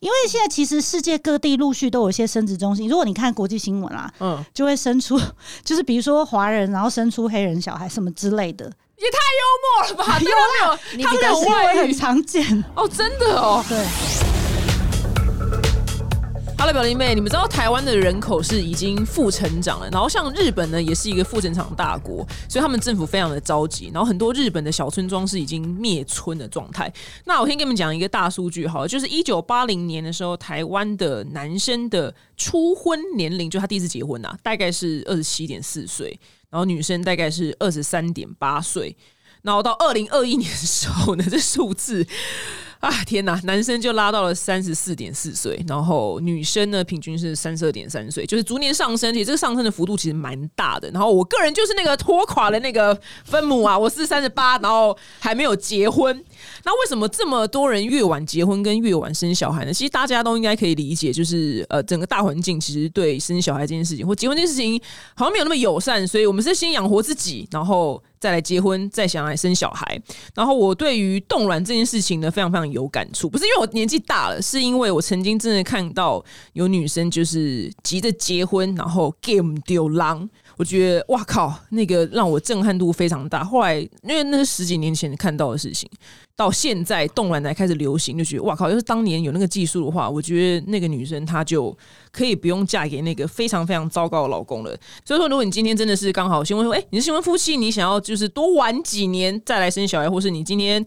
因为现在其实世界各地陆续都有一些生殖中心，如果你看国际新闻啦，嗯，就会生出，就是比如说华人，然后生出黑人小孩什么之类的，也太幽默了吧？有没有？他们的新闻很常见哦，真的哦，对。Hello，表弟妹，你们知道台湾的人口是已经负成长了，然后像日本呢，也是一个负成长大国，所以他们政府非常的着急，然后很多日本的小村庄是已经灭村的状态。那我先跟你们讲一个大数据，好，就是一九八零年的时候，台湾的男生的初婚年龄，就他第一次结婚呐，大概是二十七点四岁，然后女生大概是二十三点八岁，然后到二零二一年的时候呢，这数字。啊天哪！男生就拉到了三十四点四岁，然后女生呢平均是三十二点三岁，就是逐年上升，其实这个上升的幅度其实蛮大的。然后我个人就是那个拖垮了那个分母啊，我是三十八，然后还没有结婚。那为什么这么多人越晚结婚跟越晚生小孩呢？其实大家都应该可以理解，就是呃整个大环境其实对生小孩这件事情或结婚这件事情好像没有那么友善，所以我们是先养活自己，然后。再来结婚，再想来生小孩。然后我对于冻卵这件事情呢，非常非常有感触。不是因为我年纪大了，是因为我曾经真的看到有女生就是急着结婚，然后 game 丢狼。我觉得哇靠，那个让我震撼度非常大。后来因为那是十几年前看到的事情。到现在冻卵才开始流行，就觉得哇靠！要是当年有那个技术的话，我觉得那个女生她就可以不用嫁给那个非常非常糟糕的老公了。所以说，如果你今天真的是刚好新婚，说哎，你是新婚夫妻，你想要就是多玩几年再来生小孩，或是你今天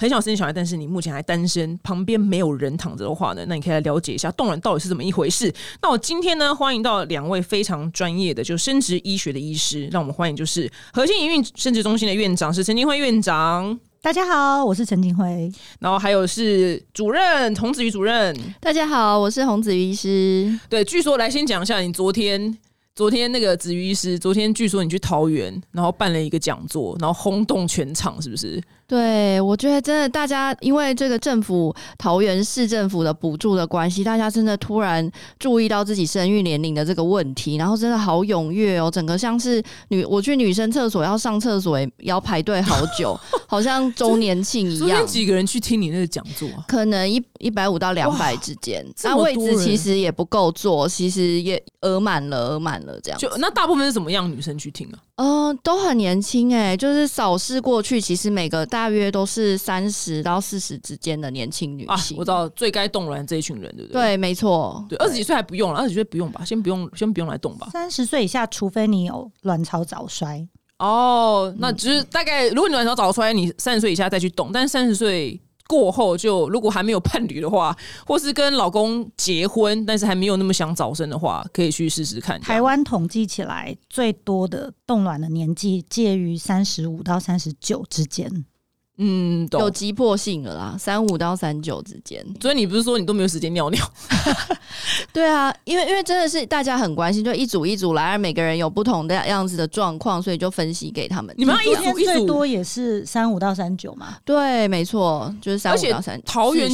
很想生小孩，但是你目前还单身，旁边没有人躺着的话呢，那你可以来了解一下冻卵到底是怎么一回事。那我今天呢，欢迎到两位非常专业的就生殖医学的医师，让我们欢迎就是核心营运生殖中心的院长是陈金辉院长。大家好，我是陈景辉，然后还有是主任洪子瑜主任。大家好，我是洪子瑜医师。对，据说来先讲一下，你昨天昨天那个子瑜医师，昨天据说你去桃园，然后办了一个讲座，然后轰动全场，是不是？对，我觉得真的，大家因为这个政府桃园市政府的补助的关系，大家真的突然注意到自己生育年龄的这个问题，然后真的好踊跃哦，整个像是女我去女生厕所要上厕所也要排队好久，好像 周年庆一样。几个人去听你那个讲座？可能一一百五到两百之间，那位置其实也不够坐，其实也额满了，额满了这样。就那大部分是怎么样女生去听啊？嗯，都很年轻哎，就是扫视过去，其实每个大约都是三十到四十之间的年轻女性。我知道最该动卵这一群人，对不对？对，没错。对，二十几岁还不用了，二十几岁不用吧，先不用，先不用来动吧。三十岁以下，除非你有卵巢早衰。哦，那只是大概，如果你卵巢早衰，你三十岁以下再去动，但是三十岁。过后就如果还没有伴侣的话，或是跟老公结婚，但是还没有那么想早生的话，可以去试试看。台湾统计起来最多的冻卵的年纪介于三十五到三十九之间。嗯，有急迫性的啦，三五到三九之间。所以你不是说你都没有时间尿尿？对啊，因为因为真的是大家很关心，就一组一组来，每个人有不同的样子的状况，所以就分析给他们。你们一组一组最多也是三五到三九嘛？对，没错，就是三五到三。桃园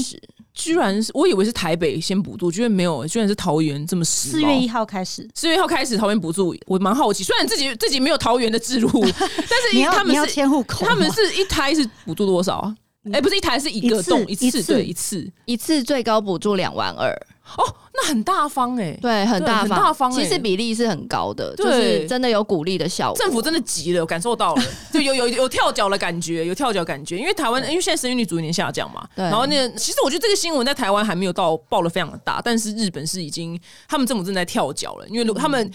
居然是，我以为是台北先补助，居然没有，居然是桃园这么实。四月一号开始，四月一号开始桃园补助，我蛮好奇。虽然自己自己没有桃园的制度，但是他们是迁户口，他们是一胎是补助多少啊？哎，不是一台，是一个洞一次，对，一次一次最高补助两万二。哦，那很大方哎，对，很大方，大方。其实比例是很高的，就是真的有鼓励的效果。政府真的急了，感受到了，就有有有跳脚的感觉，有跳脚感觉。因为台湾，因为现在生育率逐年下降嘛，然后那其实我觉得这个新闻在台湾还没有到爆的非常的大，但是日本是已经，他们政府正在跳脚了，因为他们。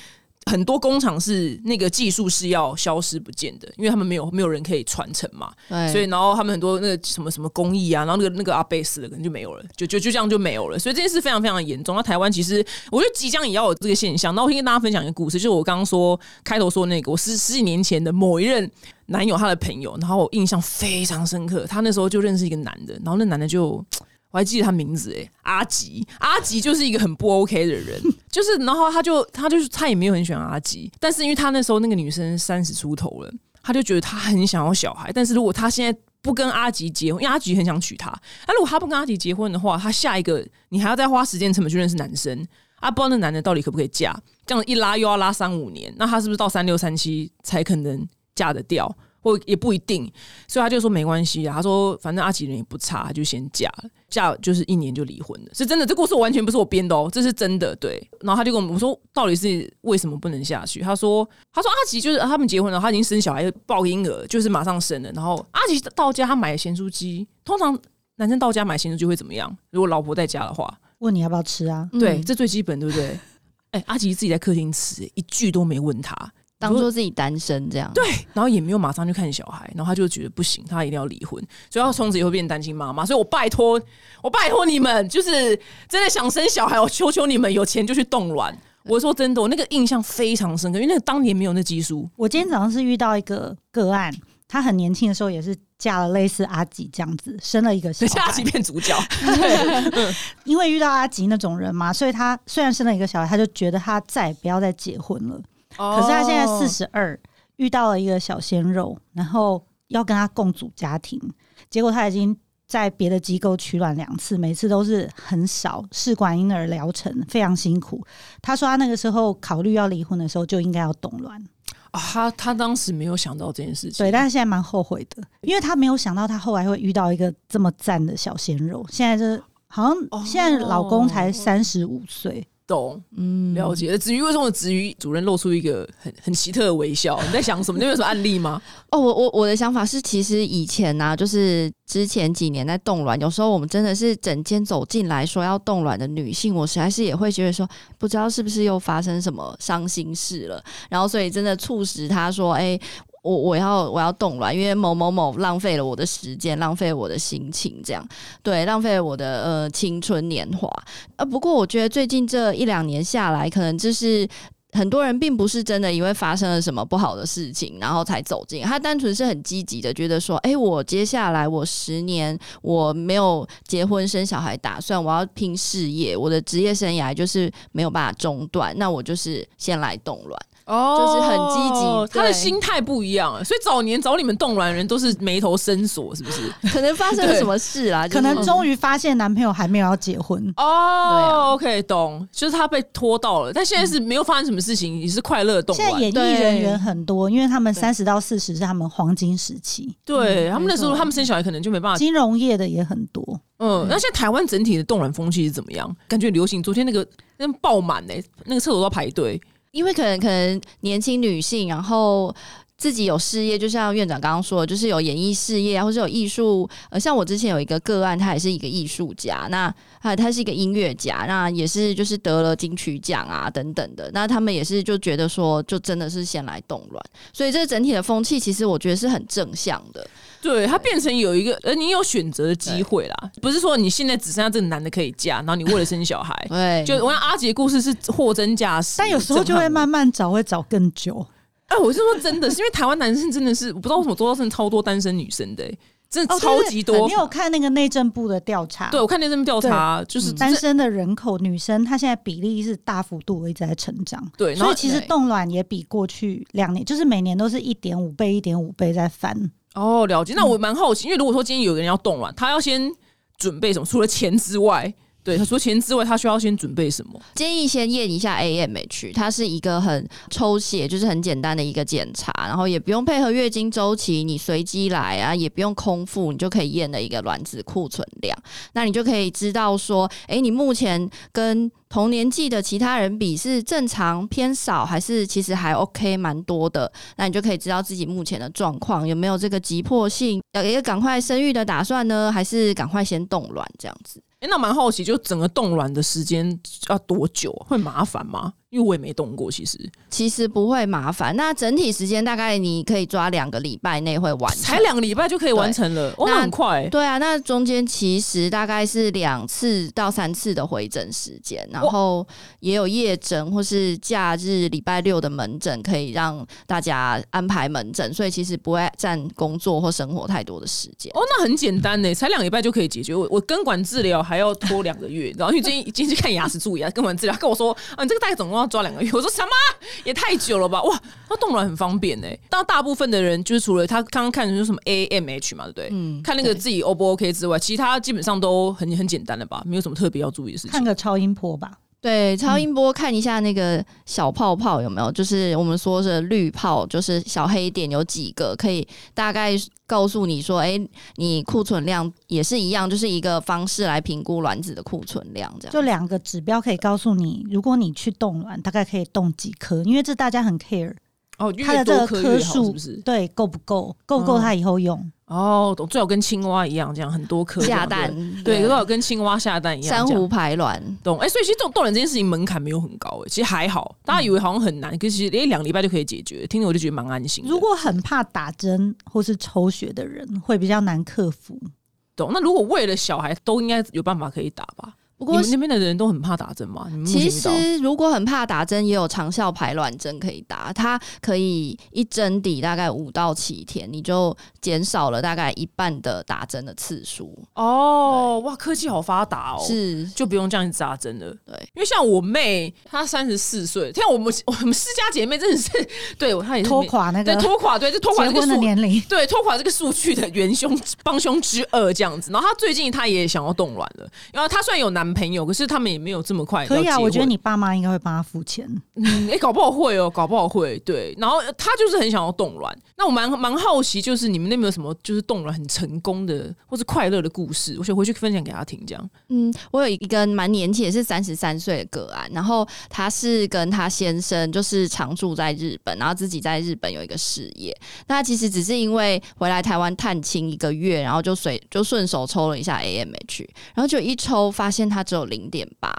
很多工厂是那个技术是要消失不见的，因为他们没有没有人可以传承嘛，所以然后他们很多那个什么什么工艺啊，然后那个那个阿贝斯的可能就没有了，就就就这样就没有了，所以这件事非常非常的严重。那台湾其实我觉得即将也要有这个现象。那我先跟大家分享一个故事，就是我刚刚说开头说那个我十十几年前的某一任男友他的朋友，然后我印象非常深刻，他那时候就认识一个男的，然后那男的就。我还记得他名字哎，阿吉，阿吉就是一个很不 OK 的人，就是然后他就他就是他也没有很喜欢阿吉，但是因为他那时候那个女生三十出头了，他就觉得他很想要小孩，但是如果他现在不跟阿吉结婚，因为阿吉很想娶她，那如果他不跟阿吉结婚的话，他下一个你还要再花时间成本去认识男生，啊，不知道那男的到底可不可以嫁，这样一拉又要拉三五年，那他是不是到三六三七才可能嫁得掉？或也不一定，所以他就说没关系啊。他说反正阿吉人也不差，他就先嫁了，嫁就是一年就离婚了，是真的。这故事完全不是我编的哦，这是真的。对，然后他就跟我们说，到底是为什么不能下去？他说，他说阿吉就是他们结婚了，他已经生小孩抱婴儿，就是马上生了。然后阿吉到家，他买咸酥鸡，通常男生到家买咸酥鸡会怎么样？如果老婆在家的话，问你要不要吃啊？对，这最基本，对不对？哎，阿吉自己在客厅吃，一句都没问他。当做自己单身这样，对，然后也没有马上去看小孩，然后他就觉得不行，他一定要离婚，所以他从此以后变单亲妈妈。所以我拜托，我拜托你们，就是真的想生小孩，我求求你们，有钱就去冻卵。我说真的，我那个印象非常深刻，因为那个当年没有那技术。我今天早上是遇到一个个案，她很年轻的时候也是嫁了类似阿吉这样子，生了一个小孩，阿吉变主角。因为遇到阿吉那种人嘛，所以他虽然生了一个小孩，他就觉得他再也不要再结婚了。可是他现在四十二，遇到了一个小鲜肉，然后要跟他共组家庭，结果他已经在别的机构取卵两次，每次都是很少试管婴儿疗程，非常辛苦。他说他那个时候考虑要离婚的时候就应该要冻卵啊，他他当时没有想到这件事情，对，但是现在蛮后悔的，因为他没有想到他后来会遇到一个这么赞的小鲜肉。现在是好像现在老公才三十五岁。懂，嗯，了解。子瑜为什么子瑜主任露出一个很很奇特的微笑？你在想什么？你有什么案例吗？哦，我我我的想法是，其实以前呢，就是之前几年在冻卵，有时候我们真的是整间走进来说要冻卵的女性，我实在是也会觉得说，不知道是不是又发生什么伤心事了，然后所以真的促使他说，哎。我我要我要动卵，因为某某某浪费了我的时间，浪费我的心情，这样对，浪费我的呃青春年华。呃，不过我觉得最近这一两年下来，可能就是很多人并不是真的因为发生了什么不好的事情，然后才走进，他单纯是很积极的，觉得说，哎，我接下来我十年我没有结婚生小孩打算，我要拼事业，我的职业生涯就是没有办法中断，那我就是先来动卵。哦，就是很积极，他的心态不一样，所以早年找你们冻卵的人都是眉头深锁，是不是？可能发生了什么事啦？可能终于发现男朋友还没有要结婚哦。OK，懂，就是他被拖到了，但现在是没有发生什么事情，也是快乐冻卵。现在演艺人员很多，因为他们三十到四十是他们黄金时期，对他们那时候他们生小孩可能就没办法。金融业的也很多，嗯，那现在台湾整体的冻卵风气是怎么样？感觉流行，昨天那个那爆满呢，那个厕所都要排队。因为可能可能年轻女性，然后自己有事业，就像院长刚刚说的，就是有演艺事业啊，或者有艺术。呃，像我之前有一个个案，他也是一个艺术家，那啊，他是一个音乐家，那也是就是得了金曲奖啊等等的。那他们也是就觉得说，就真的是先来动乱，所以这整体的风气，其实我觉得是很正向的。对，它变成有一个，呃，你有选择的机会啦，不是说你现在只剩下这个男的可以嫁，然后你为了生小孩，对，就我讲阿杰故事是货真价实，但有时候就会慢慢找，会找更久。哎，我是说真的，是因为台湾男生真的是，我不知道为什么周遭真的超多单身女生的，真的超级多。你有看那个内政部的调查？对，我看内政部调查，就是单身的人口，女生她现在比例是大幅度一直在成长。对，所以其实冻卵也比过去两年，就是每年都是一点五倍、一点五倍在翻。哦，了解。那我蛮好奇，因为如果说今天有个人要冻卵，他要先准备什么？除了钱之外，对他除钱之外，他需要先准备什么？建议先验一下 AMH，它是一个很抽血，就是很简单的一个检查，然后也不用配合月经周期，你随机来啊，也不用空腹，你就可以验的一个卵子库存量。那你就可以知道说，哎，你目前跟同年纪的其他人比是正常偏少，还是其实还 OK 蛮多的？那你就可以知道自己目前的状况有没有这个急迫性，要一个赶快生育的打算呢，还是赶快先冻卵这样子？哎，那蛮好奇，就整个冻卵的时间要多久？会麻烦吗？因为我也没动过，其实其实不会麻烦。那整体时间大概你可以抓两个礼拜内会完成，才两个礼拜就可以完成了，那很快。对啊，那中间其实大概是两次到三次的回诊时间，然后也有夜诊或是假日礼拜六的门诊，可以让大家安排门诊，所以其实不会占工作或生活太多的时间。哦，那很简单呢，才两个礼拜就可以解决。我我根管治疗还要拖两个月，然后因为今天今天去看牙齿蛀牙，根管治疗跟我说，啊，你这个大概总共。要抓两个月，我说什么也太久了吧？哇，那冻卵很方便哎。当大部分的人就是除了他刚刚看的是什么 AMH 嘛，对不对？嗯，看那个自己 O 不 OK 之外，其他基本上都很很简单的吧，没有什么特别要注意的事情。看个超音波吧。对，超音波看一下那个小泡泡有没有，就是我们说的绿泡，就是小黑点有几个，可以大概告诉你说，哎，你库存量也是一样，就是一个方式来评估卵子的库存量，这样就两个指标可以告诉你，如果你去冻卵，大概可以冻几颗，因为这大家很 care 哦，它的这个颗颗数是不是？对，够不够？够不够它以后用？哦，懂，最好跟青蛙一样，这样很多颗下蛋，对，最好跟青蛙下蛋一样，珊瑚排卵，懂？哎，所以其实这种冻卵这件事情门槛没有很高，哎，其实还好，大家以为好像很难，可是其实一两礼拜就可以解决，听着我就觉得蛮安心。如果很怕打针或是抽血的人，会比较难克服。懂？那如果为了小孩，都应该有办法可以打吧？不过那边的人都很怕打针吗？其实如果很怕打针，也有长效排卵针可以打，它可以一针抵大概五到七天，你就减少了大概一半的打针的次数。哦，哇，科技好发达哦，是就不用这样子打针了。对，因为像我妹，她三十四岁，像我们我们私家姐妹真的是 对她也拖垮那个对拖垮，对，就拖垮这个的年龄，对，拖垮这个数据的元凶 帮凶之二这样子。然后她最近她也想要冻卵了，然后她虽然有男。朋友，可是他们也没有这么快。可以啊，我觉得你爸妈应该会帮他付钱。嗯，哎，搞不好会哦，搞不好会。对，然后他就是很想要动卵。那我蛮蛮好奇，就是你们那边有什么就是动卵很成功的或是快乐的故事？我想回去分享给他听。这样，嗯，我有一个蛮年轻，也是三十三岁的个案，然后他是跟他先生就是常住在日本，然后自己在日本有一个事业。那其实只是因为回来台湾探亲一个月，然后就随就顺手抽了一下 AMH，然后就一抽发现他。他只有零点八，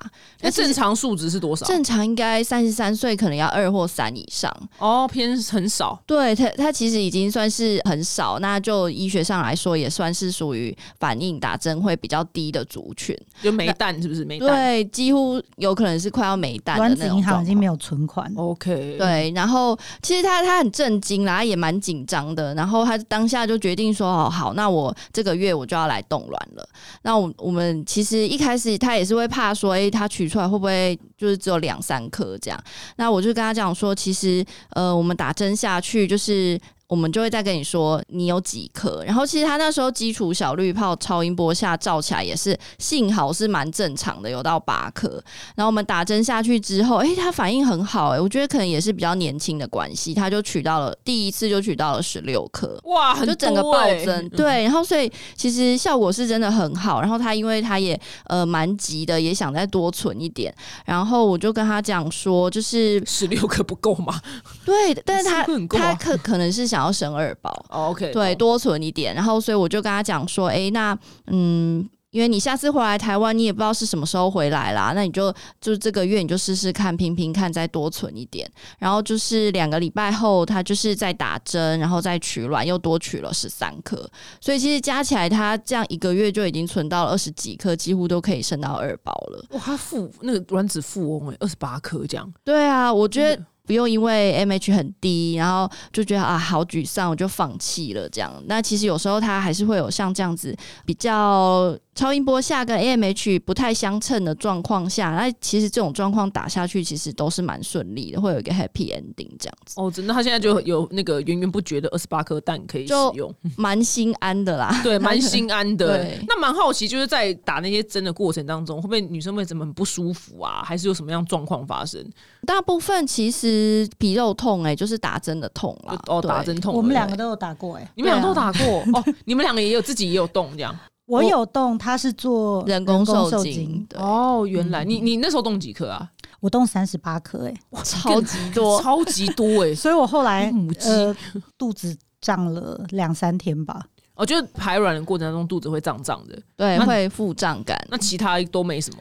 那正常数值是多少？正常应该三十三岁可能要二或三以上哦，偏很少。对他，他其实已经算是很少。那就医学上来说，也算是属于反应打针会比较低的族群，就没蛋是不是？没对，几乎有可能是快要没蛋。卵子银行已经没有存款。OK，对。然后其实他他很震惊啦，也蛮紧张的。然后他当下就决定说：“哦，好，那我这个月我就要来冻卵了。”那我我们其实一开始他。他也是会怕说，哎，他取出来会不会就是只有两三颗这样？那我就跟他讲说，其实呃，我们打针下去就是。我们就会再跟你说你有几颗，然后其实他那时候基础小绿泡超音波下照起来也是幸好是蛮正常的，有到八颗。然后我们打针下去之后，哎，他反应很好，哎，我觉得可能也是比较年轻的关系，他就取到了第一次就取到了十六颗，哇，就整个暴增，对。然后所以其实效果是真的很好。然后他因为他也呃蛮急的，也想再多存一点。然后我就跟他讲说，就是十六颗不够吗？对，但是他他可可能是想。要生二宝，OK，对，多存一点，然后所以我就跟他讲说，哎，那嗯。因为你下次回来台湾，你也不知道是什么时候回来啦，那你就就这个月你就试试看，拼拼看，再多存一点。然后就是两个礼拜后，他就是在打针，然后再取卵，又多取了十三颗。所以其实加起来，他这样一个月就已经存到了二十几颗，几乎都可以生到二宝了。哇，他富那个卵子富翁哎，二十八颗这样。对啊，我觉得。不用因为 M H 很低，然后就觉得啊好沮丧，我就放弃了这样。那其实有时候他还是会有像这样子比较。超音波下跟 AMH 不太相称的状况下，那其实这种状况打下去其实都是蛮顺利的，会有一个 happy ending 这样子。哦，真的，他现在就有那个源源不绝的二十八颗蛋可以使用，蛮心安的啦。对，蛮心安的。那蛮好奇，就是在打那些针的过程当中，会不会女生会怎么很不舒服啊？还是有什么样状况发生？大部分其实皮肉痛，哎，就是打针的痛啦。哦，打针痛。我们两个都有打过，哎，你们两个都打过哦。你们两个也有自己也有动这样。我有动，他是做人工受精。哦，原来你你那时候动几颗啊？我动三十八颗，哎，超级多，超级多哎！所以我后来呃肚子胀了两三天吧。我觉得排卵的过程当中肚子会胀胀的，对，会腹胀感。那其他都没什么，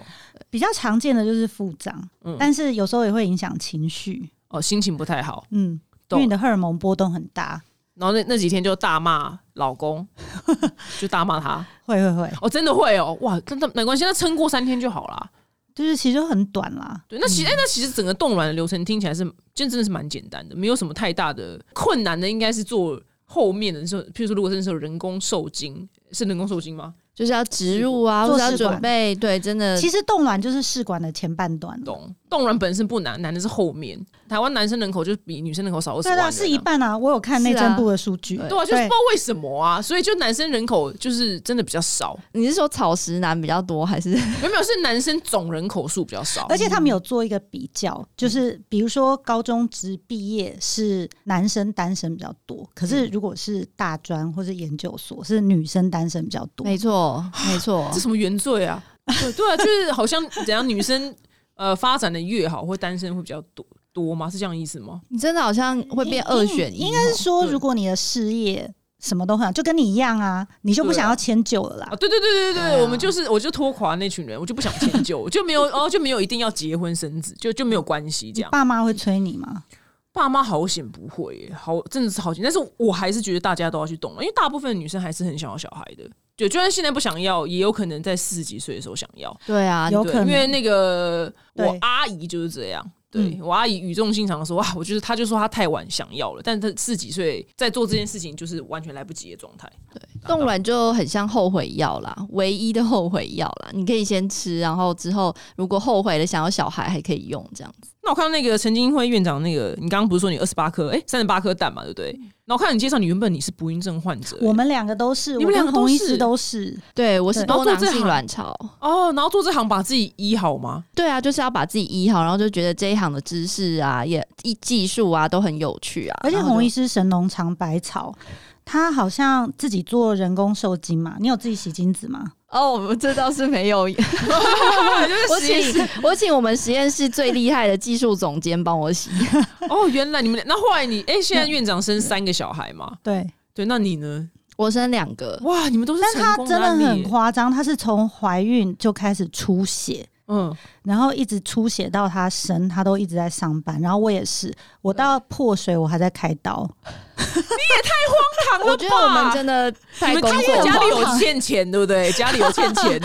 比较常见的就是腹胀，但是有时候也会影响情绪。哦，心情不太好，嗯，因为你的荷尔蒙波动很大。然后那那几天就大骂老公，就大骂他，会会会，哦，真的会哦，哇，真的没关系，那撑过三天就好啦，就是其实很短啦。对，那其实哎，那其实整个冻卵的流程听起来是，真真的是蛮简单的，没有什么太大的困难的，应该是做后面的时候，譬如说如果真的是人工受精，是人工受精吗？就是要植入啊，做要准备，对，真的。其实冻卵就是试管的前半段，懂。冻卵本身不难，难的是后面。台湾男生人口就是比女生人口少二十万，对啊，是一半啊。我有看内政部的数据，对啊，就是不知道为什么啊，所以就男生人口就是真的比较少。你是说草食男比较多，还是 没有？是男生总人口数比较少。而且他们有做一个比较，就是比如说高中职毕业是男生单身比较多，可是如果是大专或者研究所是女生单身比较多。没错，没错，这什么原罪啊？对对啊，就是好像怎样女生。呃，发展的越好，会单身会比较多多吗？是这样意思吗？你真的好像会变二选一，应该是说，如果你的事业什么都很好，就跟你一样啊，你就不想要迁就了啦。啊，对对对对对，我们就是，我就拖垮那群人，我就不想迁就，就没有哦，就没有一定要结婚生子，就就没有关系这样。爸妈会催你吗？爸妈好险不会，好真的是好险，但是我还是觉得大家都要去懂了，因为大部分女生还是很想要小孩的。对，就算现在不想要，也有可能在四十几岁的时候想要。对啊，有可能，因为那个我阿姨就是这样。对我阿姨语重心长的说：“哇，我觉得她就说她太晚想要了，但是她四几岁在做这件事情，就是完全来不及的状态。对，冻卵就很像后悔药啦，唯一的后悔药啦。你可以先吃，然后之后如果后悔了想要小孩还可以用这样子。那我看到那个陈金辉院长，那个你刚刚不是说你二十八颗，哎，三十八颗蛋嘛，对不对？那我看到你介绍，你原本你是不孕症患者，我们两个都是，你们两个同医师都是，对我是多囊性卵巢哦，然后做这行把自己医好吗？对啊，就是要把自己医好，然后就觉得这一行的知识啊，也一技术啊都很有趣啊。而且洪医师神农尝百草，他好像自己做人工受精嘛，你有自己洗精子吗？哦，这倒是没有。我请我请我们实验室最厉害的技术总监帮我洗。哦，原来你们那后来你哎，现在院长生三个小孩嘛？对对，那你呢？我生两个。哇，你们都是但他真的很夸张，他是从怀孕就开始出血。嗯，然后一直出血到他生，他都一直在上班。然后我也是，我到破水我还在开刀。你也太荒唐了！我觉得我们真的太工作，家里有欠钱，对不对？家里有欠钱，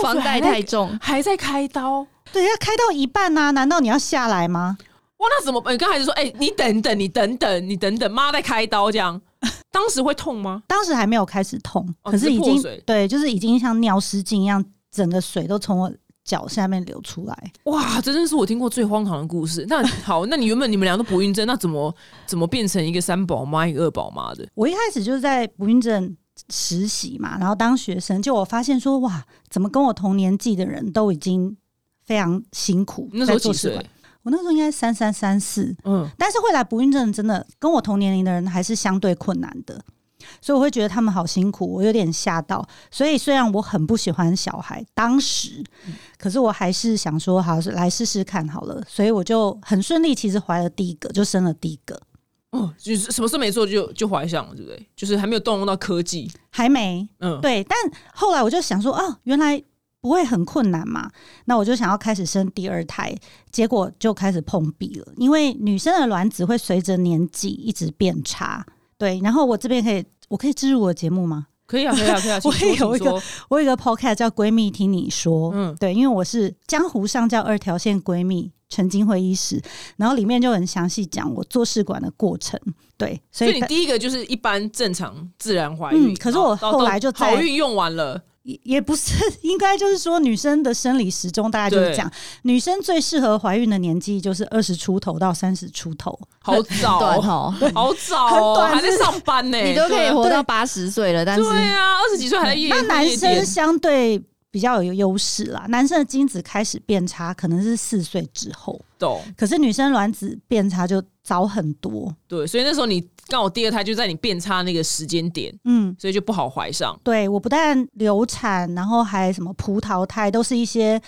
房贷太重，还在开刀。对，要开到一半呐，难道你要下来吗？哇，那怎么？你刚才就说，哎，你等等，你等等，你等等，妈在开刀，这样，当时会痛吗？当时还没有开始痛，可是已经对，就是已经像尿失禁一样，整个水都从我。脚下面流出来，哇！这真是我听过最荒唐的故事。那 好，那你原本你们俩都不孕症，那怎么怎么变成一个三宝妈，一个二宝妈的？我一开始就是在不孕症实习嘛，然后当学生，就我发现说，哇，怎么跟我同年纪的人都已经非常辛苦。那时候几岁？我那时候应该三三三四，嗯，但是会来不孕症，真的跟我同年龄的人还是相对困难的。所以我会觉得他们好辛苦，我有点吓到。所以虽然我很不喜欢小孩，当时，可是我还是想说，好来试试看好了。所以我就很顺利，其实怀了第一个，就生了第一个。哦，就是什么事没做就就怀上了，对不对？就是还没有动用到科技，还没。嗯，对。但后来我就想说，哦，原来不会很困难嘛。那我就想要开始生第二胎，结果就开始碰壁了。因为女生的卵子会随着年纪一直变差。对，然后我这边可以。我可以植入我的节目吗？可以啊，可以啊，可以啊。我也有一个，我有一个 podcast 叫《闺蜜听你说》，嗯，对，因为我是江湖上叫二条线闺蜜陈金辉医师，然后里面就很详细讲我做试管的过程。对，所以你第一个就是一般正常自然怀孕，可是我后来就好运用完了。也也不是，应该就是说，女生的生理时钟大概就是这样，女生最适合怀孕的年纪就是二十出头到三十出头，好早哦，好早哦，还在上班呢，你都可以活到八十岁了，但是对啊，二十几岁还在夜，那男生相对。比较有优势啦，男生的精子开始变差，可能是四岁之后。懂。可是女生卵子变差就早很多。对，所以那时候你刚好第二胎就在你变差那个时间点，嗯，所以就不好怀上。对，我不但流产，然后还什么葡萄胎，都是一些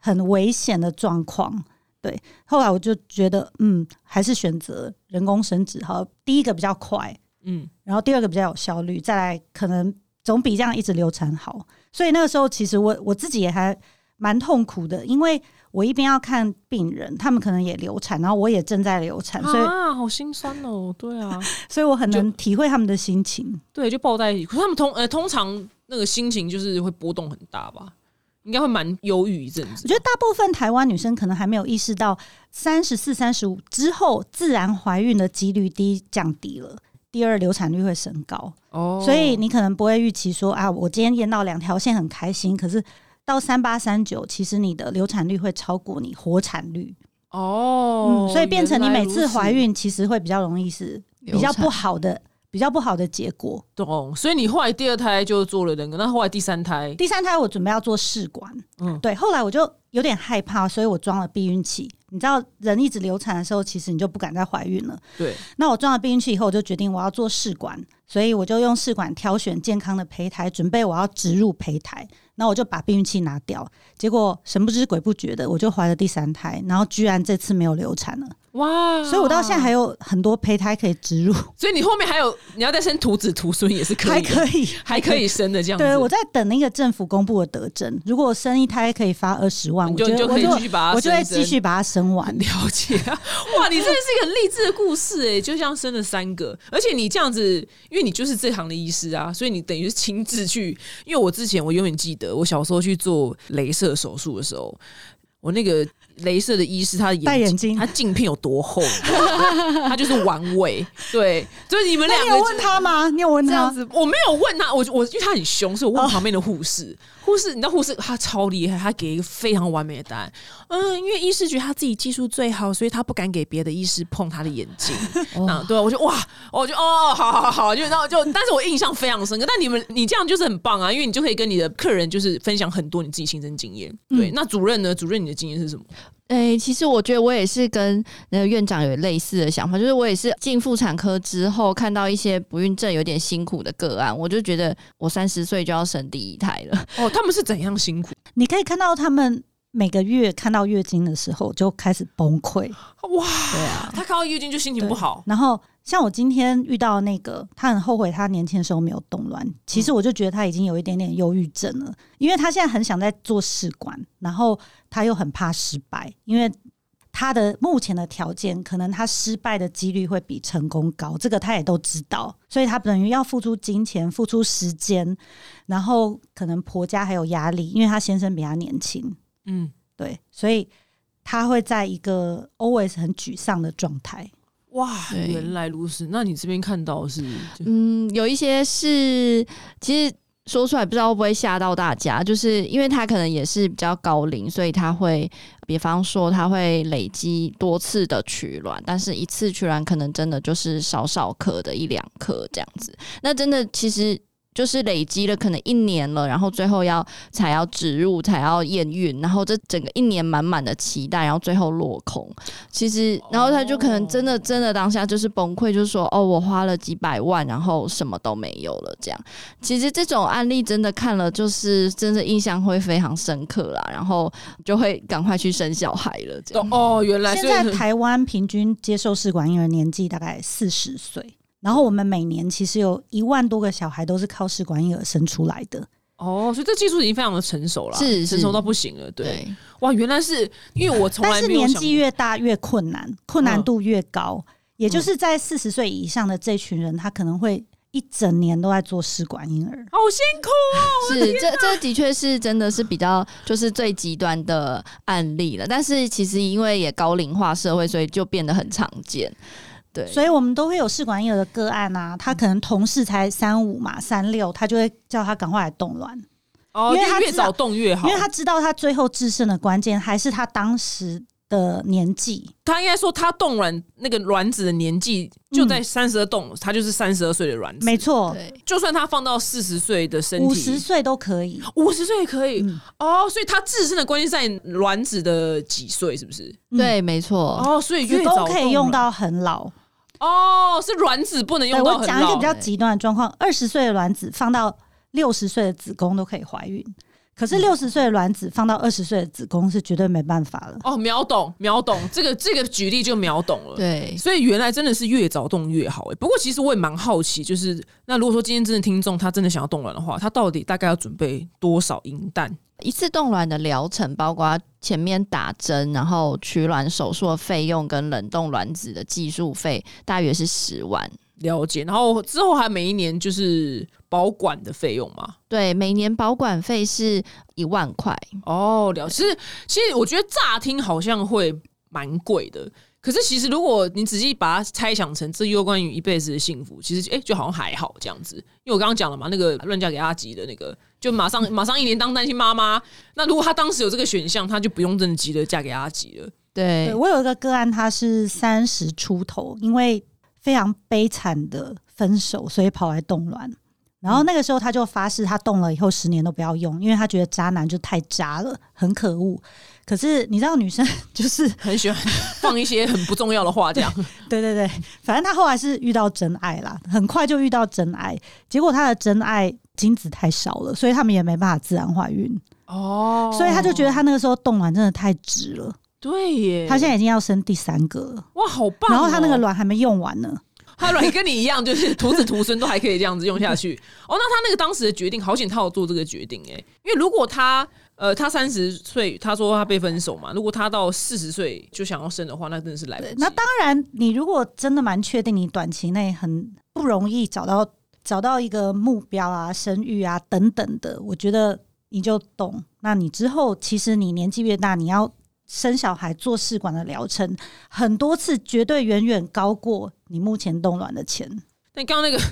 很危险的状况。对，后来我就觉得，嗯，还是选择人工生殖好，第一个比较快，嗯，然后第二个比较有效率，再来可能总比这样一直流产好。所以那个时候，其实我我自己也还蛮痛苦的，因为我一边要看病人，他们可能也流产，然后我也正在流产，所以啊，好心酸哦，对啊，所以我很能体会他们的心情。对，就抱在一起，可是他们通呃通常那个心情就是会波动很大吧，应该会蛮忧郁一阵子。我觉得大部分台湾女生可能还没有意识到，三十四、三十五之后自然怀孕的几率低降低了。第二流产率会升高，哦，所以你可能不会预期说啊，我今天验到两条线很开心，可是到三八三九，其实你的流产率会超过你活产率。哦，嗯，所以变成你每次怀孕，其实会比较容易是比较不好的、比较不好的结果。懂，所以你后来第二胎就做了人工，那后来第三胎，第三胎我准备要做试管，嗯嗯，对，后来我就有点害怕，所以我装了避孕器。你知道，人一直流产的时候，其实你就不敢再怀孕了。对，那我装了避孕器以后，我就决定我要做试管，所以我就用试管挑选健康的胚胎，准备我要植入胚胎。那我就把避孕器拿掉，结果神不知鬼不觉的，我就怀了第三胎，然后居然这次没有流产了，哇，所以我到现在还有很多胚胎可以植入，所以你后面还有你要再生徒子徒孙也是可以还，可以，还可以生的这样子。对，我在等那个政府公布的德政，如果生一胎可以发二十万，我就就可以我继续把它我就会继续把它生完。了解啊，哇，你真的是一个很励志的故事哎，就像生了三个，而且你这样子，因为你就是这行的医师啊，所以你等于是亲自去。因为我之前我永远记得，我小时候去做镭射手术的时候，我那个镭射的医师他的戴眼镜他镜片有多厚，他就是玩味，对，就是你们两个你有问他吗？你有问他？这样子我没有问他，我我因为他很凶，所以我问旁边的护士。护士，你知道护士他超厉害，他给一个非常完美的答案。嗯，因为医师觉得他自己技术最好，所以他不敢给别的医师碰他的眼睛。那对我就哇，我就哦，好好好，就然后就，但是我印象非常深刻。但你们你这样就是很棒啊，因为你就可以跟你的客人就是分享很多你自己亲身经验。对，那主任呢？主任你的经验是什么？诶、其实我觉得我也是跟那个院长有类似的想法，就是我也是进妇产科之后，看到一些不孕症有点辛苦的个案，我就觉得我三十岁就要生第一胎了。哦，他们是怎样辛苦？你可以看到他们每个月看到月经的时候就开始崩溃，哇，对啊，他看到月经就心情不好。然后像我今天遇到那个，他很后悔他年轻的时候没有动卵。其实我就觉得他已经有一点点忧郁症了，因为他现在很想在做试管，然后他又很怕失败，因为他的目前的条件，可能他失败的几率会比成功高，这个他也都知道，所以他等于要付出金钱、付出时间，然后可能婆家还有压力，因为他先生比他年轻，嗯，对，所以他会在一个 always 很沮丧的状态。哇，原来如此。那你这边看到是嗯，有一些是其实。说出来不知道会不会吓到大家，就是因为他可能也是比较高龄，所以他会，比方说他会累积多次的取卵，但是一次取卵可能真的就是少少颗的一两颗这样子。那真的其实就是累积了可能一年了，然后最后要才要植入，才要验孕，然后这整个一年满满的期待，然后最后落空。其实，然后他就可能真的真的当下就是崩溃，就是说哦，我花了几百万，然后什么都没有了。这样，其实这种案例真的看了，就是真的印象会非常深刻啦，然后就会赶快去生小孩了。这样，哦，原来现在台湾平均接受试管婴儿年纪大概四十岁，然后我们每年其实有一万多个小孩都是靠试管婴儿生出来的。哦，所以这技术已经非常的成熟了，是是成熟到不行了。对，对，哇，原来是因为我从但是年纪越大越困难，困难度越高。也就是在四十岁以上的这群人，他可能会一整年都在做试管婴儿。好辛苦哦。是这这的确是真的是比较就是最极端的案例了。但是其实因为也高龄化社会，所以就变得很常见。对，所以我们都会有试管婴儿的个案啊，他可能同事才三五嘛，三六，他就会叫他赶快来冻卵，哦，因为他越早动越好，因为他知道他最后制胜的关键还是他当时的年纪。他应该说他冻卵那个卵子的年纪就在三十二冻，他就是三十二岁的卵子。没，错，就算他放到四十岁的身体五，十岁都可以。五十岁也可以、嗯哦。所以他自身的关键在卵子的几岁，是不是？嗯对，没错。哦，所以子越早可以用到很老。哦，是卵子不能用我讲一个比。较极端的状况，二十岁的卵子放到六十岁的子宫都可以怀孕，可嗯是六十岁的卵子放到二十岁的子宫是绝对没办法了。哦，秒懂，秒懂，这个这个举例就秒懂了。对，所以原来真的是越早动越好、欸。不过其实我也蛮好奇，就是那如果说今天真的听众他真的想要冻卵的话，他到底大概要准备多少银蛋？一次冻卵的疗程包括前面打针，然后取卵手术的费用跟冷冻卵子的技术费，大约是十万。了解，然后之后还每一年就是保管的费用嘛。对，每年保管费是一万块。哦，了解。其实其实我觉得乍听好像会蛮贵的，可是其实如果你仔细把它猜想成这又关于一辈子的幸福，其实哎、就好像还好这样子。因为我刚刚讲了嘛，那个乱嫁给阿吉的那个，就马上马上一年当单亲妈妈。那如果她当时有这个选项，她就不用真的急着嫁给阿吉了。对对我有一个个案，他是三十出头，因为非常悲惨的分手，所以跑来冻卵。然后那个时候他就发誓，他冻了以后十年都不要用，因为他觉得渣男就太渣了，很可恶。可是你知道，女生就是 很喜欢放一些很不重要的话，这样 对对对，反正他后来是遇到真爱啦，很快就遇到真爱。结果他的真爱精子太少了，所以他们也没办法自然怀孕，哦所以他就觉得他那个时候冻卵真的太值了。对耶，他现在已经要生第三个了，哇好棒哦、然后他那个卵还没用完呢。他卵跟你一样，就是徒子徒孙都还可以这样子用下去。哦，那他那个当时的决定，好险他有做这个决定哎、因为如果他呃他三十岁，他说他被分手嘛，如果他到四十岁就想要生的话，那真的是来不及。那当然，你如果真的蛮确定你短期内很不容易找到找到一个目标啊、生育啊等等的，我觉得你就懂。那你之后其实你年纪越大，你要生小孩做试管的疗程，很多次绝对远远高过你目前冻卵的钱。但刚刚那个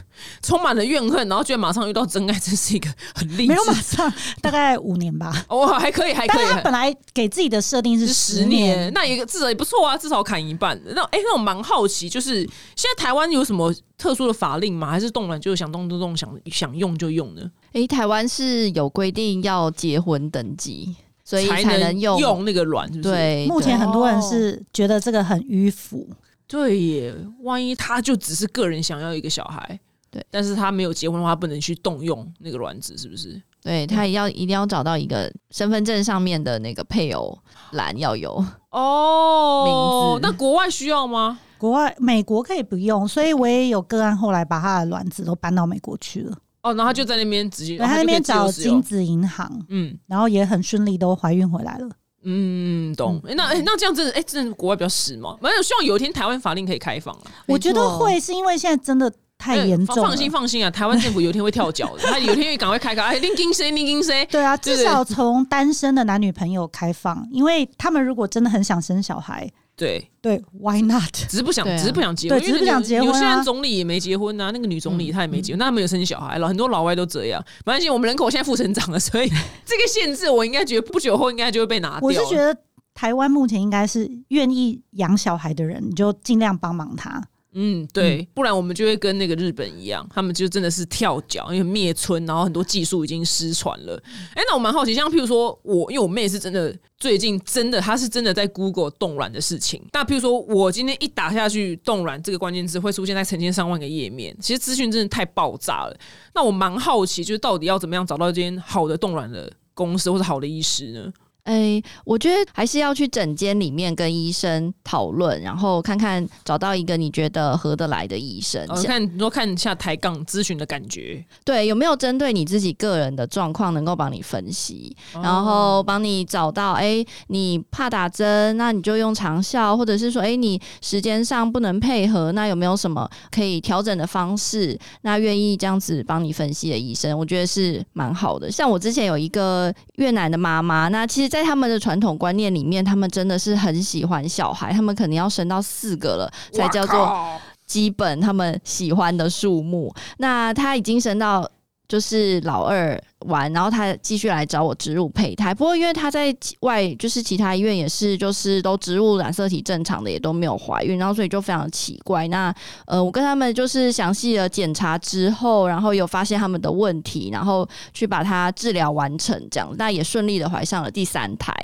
充满了怨恨，然后觉得马上遇到真爱，真是一个很励志。没有马上，大概五年吧。哦，还可以，还可以但。他本来给自己的设定是是十十年，年，那也至少也不错啊，至少砍一半。那哎、那我蛮好奇，就是现在台湾有什么特殊的法令吗？还是冻卵就想动就动，想想用就用呢？诶，台湾是有规定要结婚登记，所以才才能用。用那个卵，是不是？对，目前很多人是觉得这个很迂腐。对耶，万一他就只是个人想要一个小孩，对，但是他没有结婚的话，不能去动用那个卵子，是不是？对他也要一定要找到一个身份证上面的那个配偶栏要有。哦，名字那国外需要吗？国外美国可以不用，所以我也有个案后来把他的卵子都搬到美国去了。哦，然后他就在那边直接，对他那边找精精，子银行，嗯然后也很顺利都怀孕回来了。嗯，懂。诶那诶那这样真的，哎，真的国外比较时髦。反正希望有一天台湾法令可以开放了。我觉得会是因为现在真的太哎严重了。放放心放心啊，台湾政府有一天会跳脚的，他有一天会赶快开开，哎，拎金谁拎金谁？对啊，至少从单身的男女朋友开放，因为他们如果真的很想生小孩，对，对，Why not？只是不想，只是不想结婚，对只是不想结婚啊有些人总理也没结婚啊，那个女总理她也没结婚，那他没有生小孩了，很多老外都这样。没关系，我们人口现在负成长了，所以 这个限制我应该觉得不久后应该就会被拿掉。我是觉得台湾目前应该是愿意养小孩的人，你就尽量帮忙他。嗯，对，不然我们就会跟那个日本一样，他们就真的是跳脚，因为灭村，然后很多技术已经失传了。哎、那我蛮好奇，像譬如说我，因为我妹是真的最近真的，她是真的在 Google 冻卵的事情。那譬如说我今天一打下去“冻卵”这个关键字，会出现在成千上万个页面，其实资讯真的太爆炸了。那我蛮好奇，就是到底要怎么样找到一间好的冻卵的公司或者好的医师呢？哎、我觉得还是要去诊间里面跟医生讨论，然后看看找到一个你觉得合得来的医生。呃，看你说看一下抬杠咨询的感觉，对，有没有针对你自己个人的状况能够帮你分析，哦然后帮你找到，哎、你怕打针，那你就用长效，或者是说，哎、你时间上不能配合，那有没有什么可以调整的方式？那愿意这样子帮你分析的医生，我觉得是蛮好的。像我之前有一个越南的妈妈，那其实，在他们的传统观念里面，他们真的是很喜欢小孩，他们可能要生到四个了才叫做。基本他们喜欢的数目。那他已经生到就是老二完，然后他继续来找我植入胚胎。不过因为他在外就是其他医院也是就是都植入染色体正常的，也都没有怀孕，然后所以就非常奇怪。那呃，我跟他们就是详细的检查之后，然后有发现他们的问题，然后去把它治疗完成，这样那也顺利的怀上了第三胎。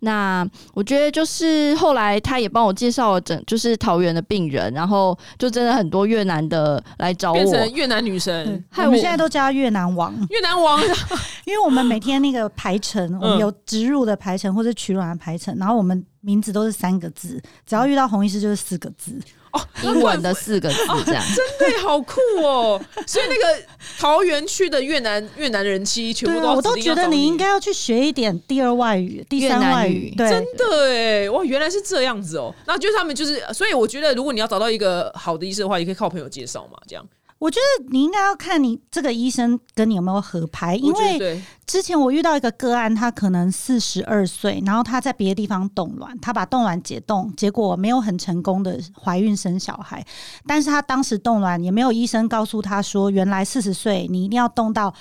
那我觉得就是后来他也帮我介绍了整就是桃园的病人，然后就真的很多越南的来找我。变成越南女神，我们现在都叫越南王，越南王，因为我们每天那个排程，我们嗯有植入的排程或者取卵的排程，然后我们名字都是三个字，只要遇到洪医师就是四个字。哦英文的四个字 这样。对，好酷哦！所以那个桃园区的越南越南人妻全部都要我都觉得你应该要去学一点第二外语、第三外语。越南语对，真的哎，哇，原来是这样子哦。那就是他们就是，所以我觉得如果你要找到一个好的医生的话，也可以靠朋友介绍嘛，这样。我觉得你应该要看你这个医生跟你有没有合拍，因为之前我遇到一个个案，他可能四十二岁，然后他在别的地方冻卵，他把冻卵解冻，结果没有很成功的怀孕生小孩，但是他当时冻卵也没有医生告诉他说，原来四十岁你一定要冻到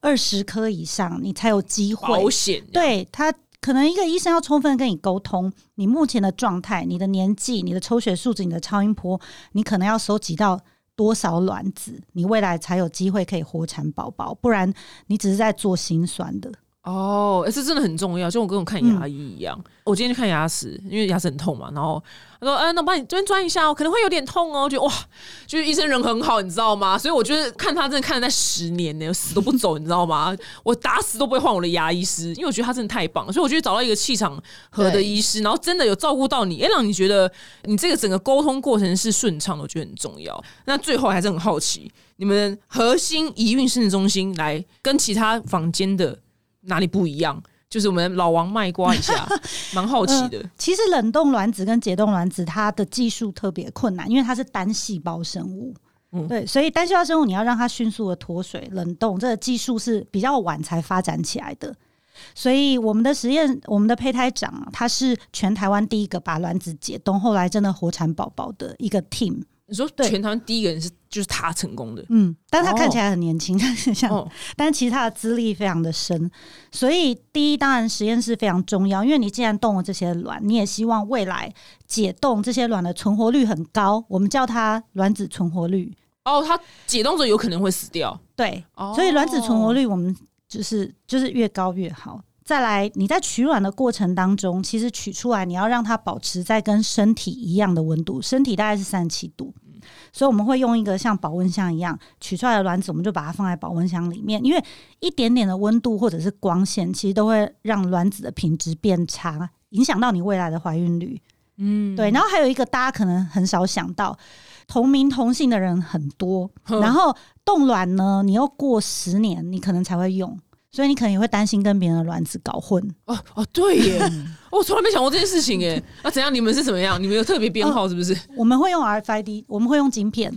二十颗以上，你才有机会。保险，对他，可能一个医生要充分跟你沟通，你目前的状态、你的年纪、你的抽血数值、你的超音波，你可能要收集到多少卵子，你未来才有机会可以活产宝宝，不然你只是在做心酸的。哦，欸这真的很重要，就我跟我看牙医一样。我今天去看牙齿，因为牙齿很痛嘛，然后他说：“哎、那我帮你这边钻一下哦，可能会有点痛哦。”就哇，就是医生人很好，你知道吗？所以我觉得看他真的看了在十年呢，死都不走，你知道吗？我打死都不会换我的牙医师，因为我觉得他真的太棒了。所以我觉得找到一个气场合的医师，然后真的有照顾到你，哎、让你觉得你这个整个沟通过程是顺畅的，我觉得很重要。那最后还是很好奇，你们核心遗运生殖中心来跟其他房间的哪里不一样？就是我们老王卖瓜一下，蛮好奇的。其实冷冻卵子跟解冻卵子，它的技术特别困难，因为它是单细胞生物。嗯对，所以单细胞生物你要让它迅速的脱水冷冻，这个技术是比较晚才发展起来的。所以我们的实验，我们的胚胎长啊，他是全台湾第一个把卵子解冻，后来真的活产宝宝的一个 team。你说对全台湾第一个人是就是他成功的，嗯，但他哦看起来很年轻，但是像哦，但其实他的资历非常的深，所以第一，当然实验室非常重要，因为你既然动了这些卵，你也希望未来解冻这些卵的存活率很高，我们叫它卵子存活率。哦，它解冻之后有可能会死掉，对，哦所以卵子存活率我们就是就是越高越好。再来，你在取卵的过程当中，其实取出来你要让它保持在跟身体一样的温度，身体大概是三十七度，所以我们会用一个像保温箱一样取出来的卵子，我们就把它放在保温箱里面，因为一点点的温度或者是光线，其实都会让卵子的品质变差，影响到你未来的怀孕率。嗯，对，然后还有一个大家可能很少想到，同名同姓的人很多，然后冻卵呢，你要过十年，你可能才会用，所以你可能也会担心跟别人的卵子搞混。哦哦，对耶，我从来没想过这件事情耶。那怎样？你们是怎么样？你们有特别编号是不是？我们会用 RFID，我们会用晶片，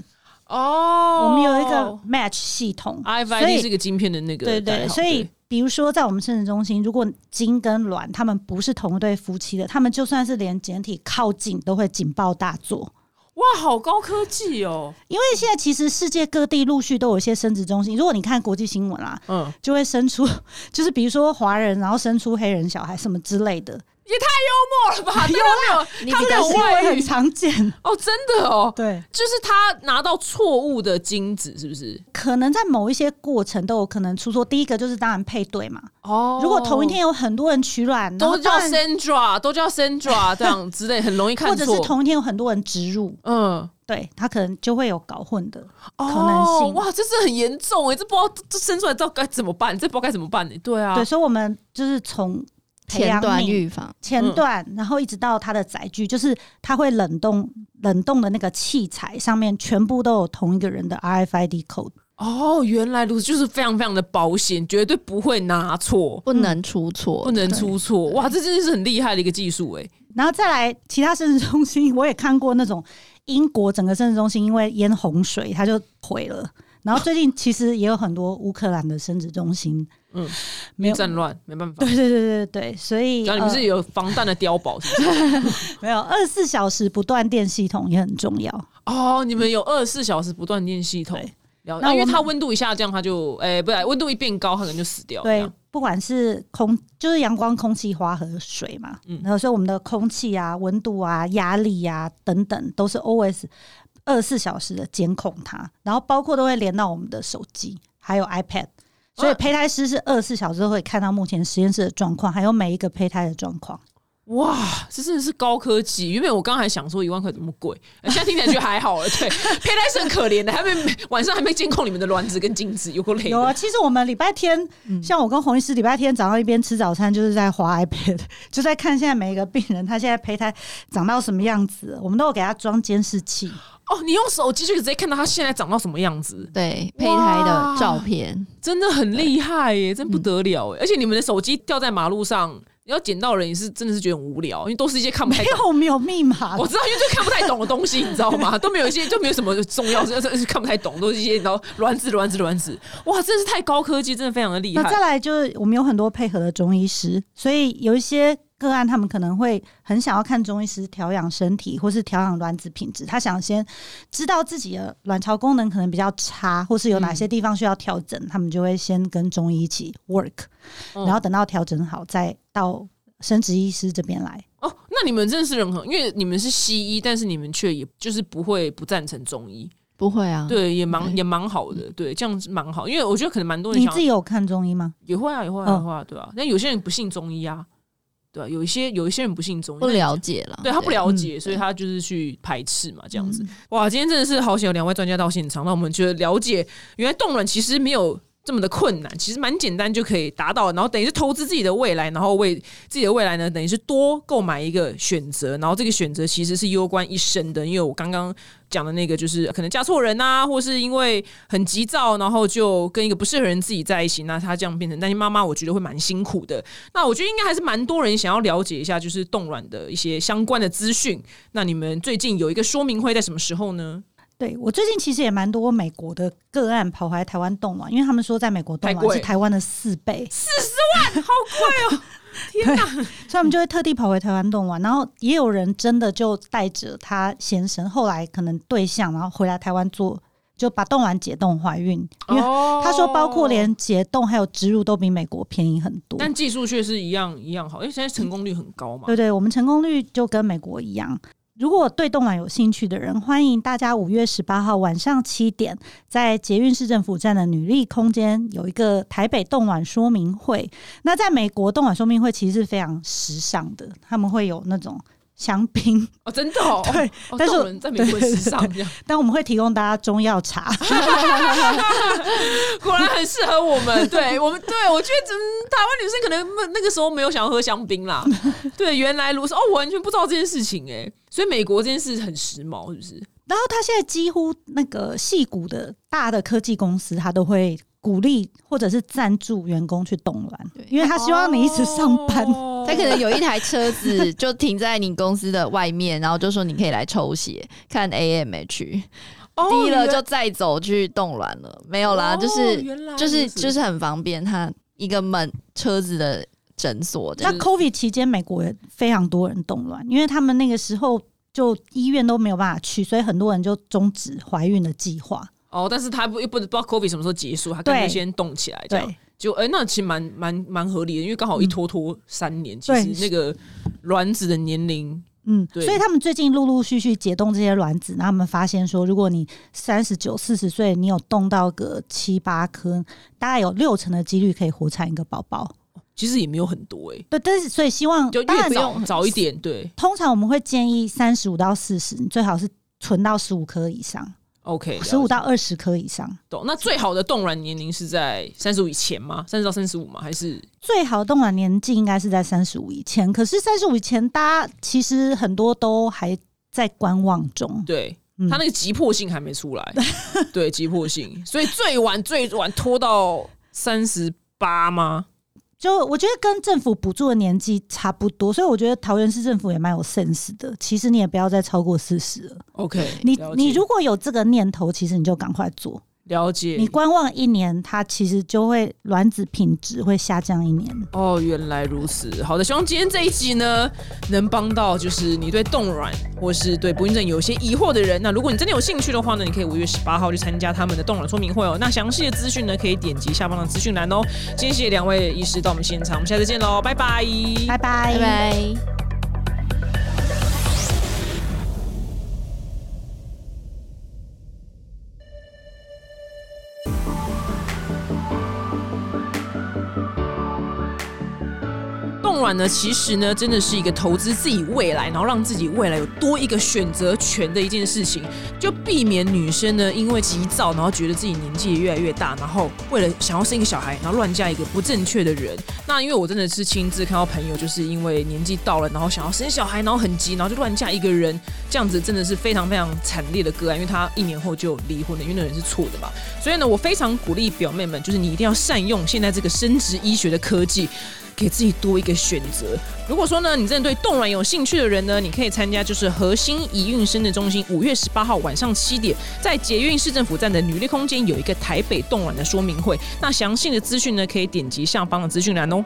哦，我们有一个 match 系统 RFID 是一个晶片的那个对对，代号所以比如说在我们生殖中心，如果精跟卵他们不是同一对夫妻的，他们就算是连简体靠近都会警报大作。哇，好高科技哦，因为现在其实世界各地陆续都有一些生殖中心，如果你看国际新闻啦，嗯，就会生出，就是比如说华人，然后生出黑人小孩什么之类的，过了吧？有没有？你他们这个新有外遇很常见。哦，真的哦，对，就是他拿到错误的精子，是不是？可能在某一些过程都有可能出错。第一个就是当然配对嘛，哦如果同一天有很多人取卵，都叫 Sandra，都叫 Sandra 这样之类，很容易看错。或者是同一天有很多人植入，嗯，对他可能就会有搞混的。可能性哇，这是很严重哎，这不知道这生出来知道该怎么办，这不知道该怎么办呢？对啊，对，所以我们就是从培前养皿端预防，前段，然后一直到它的载具，就是它会冷冻冷冻的那个器材上面全部都有同一个人的 RFID code。哦，原来如此，就是非常非常的保险，绝对不会拿错，不能出错，不能出错。哇，这真的是很厉害的一个技术哎。然后再来其他生殖中心，我也看过那种英国整个生殖中心因为淹洪水，它就毁了。然后最近其实也有很多乌克兰的生殖中心，嗯，没有战乱没办法。对对对对对，所以然后你们呃是有防弹的碉堡是不是？没有二十四小时不断电系统也很重要。哦，你们有二十四小时不断电系统对。了那因为它温度一下降，它就哎、不是温度一变高，它可能就死掉。这对，不管是空，就是阳光、空气、花和水嘛，嗯然后所以我们的空气啊、温度啊、压力啊等等，都是 always 二十四小时的监控它，然后包括都会连到我们的手机，还有 iPad。所以胚胎师是二十四小时都会看到目前实验室的状况，还有每一个胚胎的状况。哇，这真的是高科技。原本我刚刚还想说一万块怎么贵，呃现在听起来就还好了。对，胚胎是很可怜的，还没晚上还没监控你们的卵子跟精子，有够累。有啊，其实我们礼拜天，像我跟洪医师礼拜天早上一边吃早餐，就是在滑 iPad，就在看现在每一个病人他现在胚胎长到什么样子，我们都有给他装监视器。哦，你用手机就直接看到它现在长到什么样子，对胚胎的照片，真的很厉害耶，真不得了耶！而且你们的手机掉在马路上你要捡到人也是真的是觉得很无聊，因为都是一些看不太没懂。有没有密码我，知道，因为就看不太懂的东西，你知道吗？都没有一些，就没有什么重要，是是看不太懂，都是一些然后卵子、卵子、卵子，哇，真的是太高科技，真的非常的厉那再害。来就是我们有很多配合的中医师，所以有一些个案他们可能会很想要看中医师调养身体，或是调养卵子品质。他想先知道自己的卵巢功能可能比较差，或是有哪些地方需要调整，他们就会先跟中医一起 work，、嗯然后等到调整好再到生殖医师这边来。哦，那你们真的是人很，因为你们是西医，但是你们却也就是不会不赞成中医，不会啊，对，也蛮也蛮好的，对，这样子蛮好，因为我觉得可能蛮多人你自己有看中医吗？也会啊，也会啊，嗯也会啊，对啊。但有些人不信中医啊，对啊，有一些有一些人不信中医，不了解了，对他不了解，嗯所以他就是去排斥嘛，这样子。嗯哇，今天真的是好险有两位专家到现场，让我们觉得了解原来冻卵其实没有。这么的困难，其实蛮简单就可以达到，然后等于是投资自己的未来，然后为自己的未来呢，等于是多购买一个选择，然后这个选择其实是攸关一生的。因为我刚刚讲的那个，就是可能嫁错人啊，或是因为很急躁，然后就跟一个不适合人自己在一起，那他这样变成单亲妈妈，我觉得会蛮辛苦的。那我觉得应该还是蛮多人想要了解一下，就是冻卵的一些相关的资讯。那你们最近有一个说明会在什么时候呢？对我最近其实也蛮多美国的个案跑回来台湾冻卵，因为他们说在美国冻卵是台湾的四倍，四十万好贵哦！天哪！所以我们就会特地跑回台湾冻卵。然后也有人真的就带着他先生，后来可能对象，然后回来台湾做，就把冻卵解冻怀孕，因为哦他说包括连解冻还有植入都比美国便宜很多。但技术却是一样一样好，因为现在成功率很高嘛。对对，我们成功率就跟美国一样。如果对冻卵有兴趣的人，欢迎大家五月十八号晚上七点，在捷运市政府站的女力空间有一个台北冻卵说明会。那在美国冻卵说明会其实是非常时尚的，他们会有那种香槟，哦，真的哦，对哦，但是我们在美国时尚这样，但我们会提供大家中药茶。果然很适合我们。对我们，对我觉得，嗯，台湾女生可能那个时候没有想要喝香槟啦。对，原来如此，哦，我完全不知道这件事情哎。所以美国这件事很时髦，是不是？然后他现在几乎那个戏骨的大的科技公司，他都会鼓励或者是赞助员工去冻卵，因为他希望你一直上班。哦他可能有一台车子就停在你公司的外面，然后就说你可以来抽血看 AMH，哦低了就再走去冻卵了。没有啦，哦就是原来就是就是很方便，他一个门车子的诊所这那。COVID 期间，美国也非常多人冻卵，因为他们那个时候就医院都没有办法去，所以很多人就终止怀孕的计划。哦，但是他不又不不知道 COVID 什么时候结束，他干脆先动起来，这样对，就哎、那其实蛮蛮蛮合理的，因为刚好一拖拖三年，其对实那个卵子的年龄嗯，对所以他们最近陆陆续续解冻这些卵子，然后他们发现说，如果你三十九、四十岁，你有冻到个七八颗，大概有六成的几率可以活产一个宝宝。其实也没有很多哎、对，但是所以希望就越早早一点，对通常我们会建议三十五到四十，你最好是存到十五颗以上，，OK，十五到二十颗以上。懂。那最好的冻卵年龄是在三十五以前吗？三十到三十五吗？还是最好的冻卵年纪应该是在三十五以前，可是三十五以前，大家其实很多都还在观望中。对？嗯他那个急迫性还没出来，对急迫性，所以最晚最晚拖到三十八吗？就我觉得跟政府补助的年纪差不多，所以我觉得桃园市政府也蛮有 sense 的。其实你也不要再超过四十了。OK，你你如果有这个念头，其实你就赶快做。了解你观望一年，它其实就会卵子品质会下降一年。哦，原来如此。好的，希望今天这一集呢，能帮到就是你对冻卵或是对不孕症有些疑惑的人。那如果你真的有兴趣的话呢，你可以五月十八号去参加他们的冻卵说明会哦。那详细的资讯呢，可以点击下方的资讯栏哦。今天谢谢两位医师到我们现场，我们下次见喽，拜拜，拜拜，拜拜。呢，其实呢，真的是一个投资自己未来，然后让自己未来有多一个选择权的一件事情，就避免女生呢因为急躁，然后觉得自己年纪越来越大，然后为了想要生一个小孩，然后乱嫁一个不正确的人。那因为我真的是亲自看到朋友，就是因为年纪到了，然后想要生小孩，然后很急，然后就乱嫁一个人，这样子真的是非常非常惨烈的个案，因为他一年后就离婚了，因为那人是错的嘛。所以呢，我非常鼓励表妹们，就是你一定要善用现在这个生殖医学的科技。给自己多一个选择。如果说呢，你真的对冻卵有兴趣的人呢，你可以参加就是核心移运生的中心五月十八号晚上七点，在捷运市政府站的女力空间有一个台北冻卵的说明会。那详细的资讯呢，可以点击下方的资讯栏哦。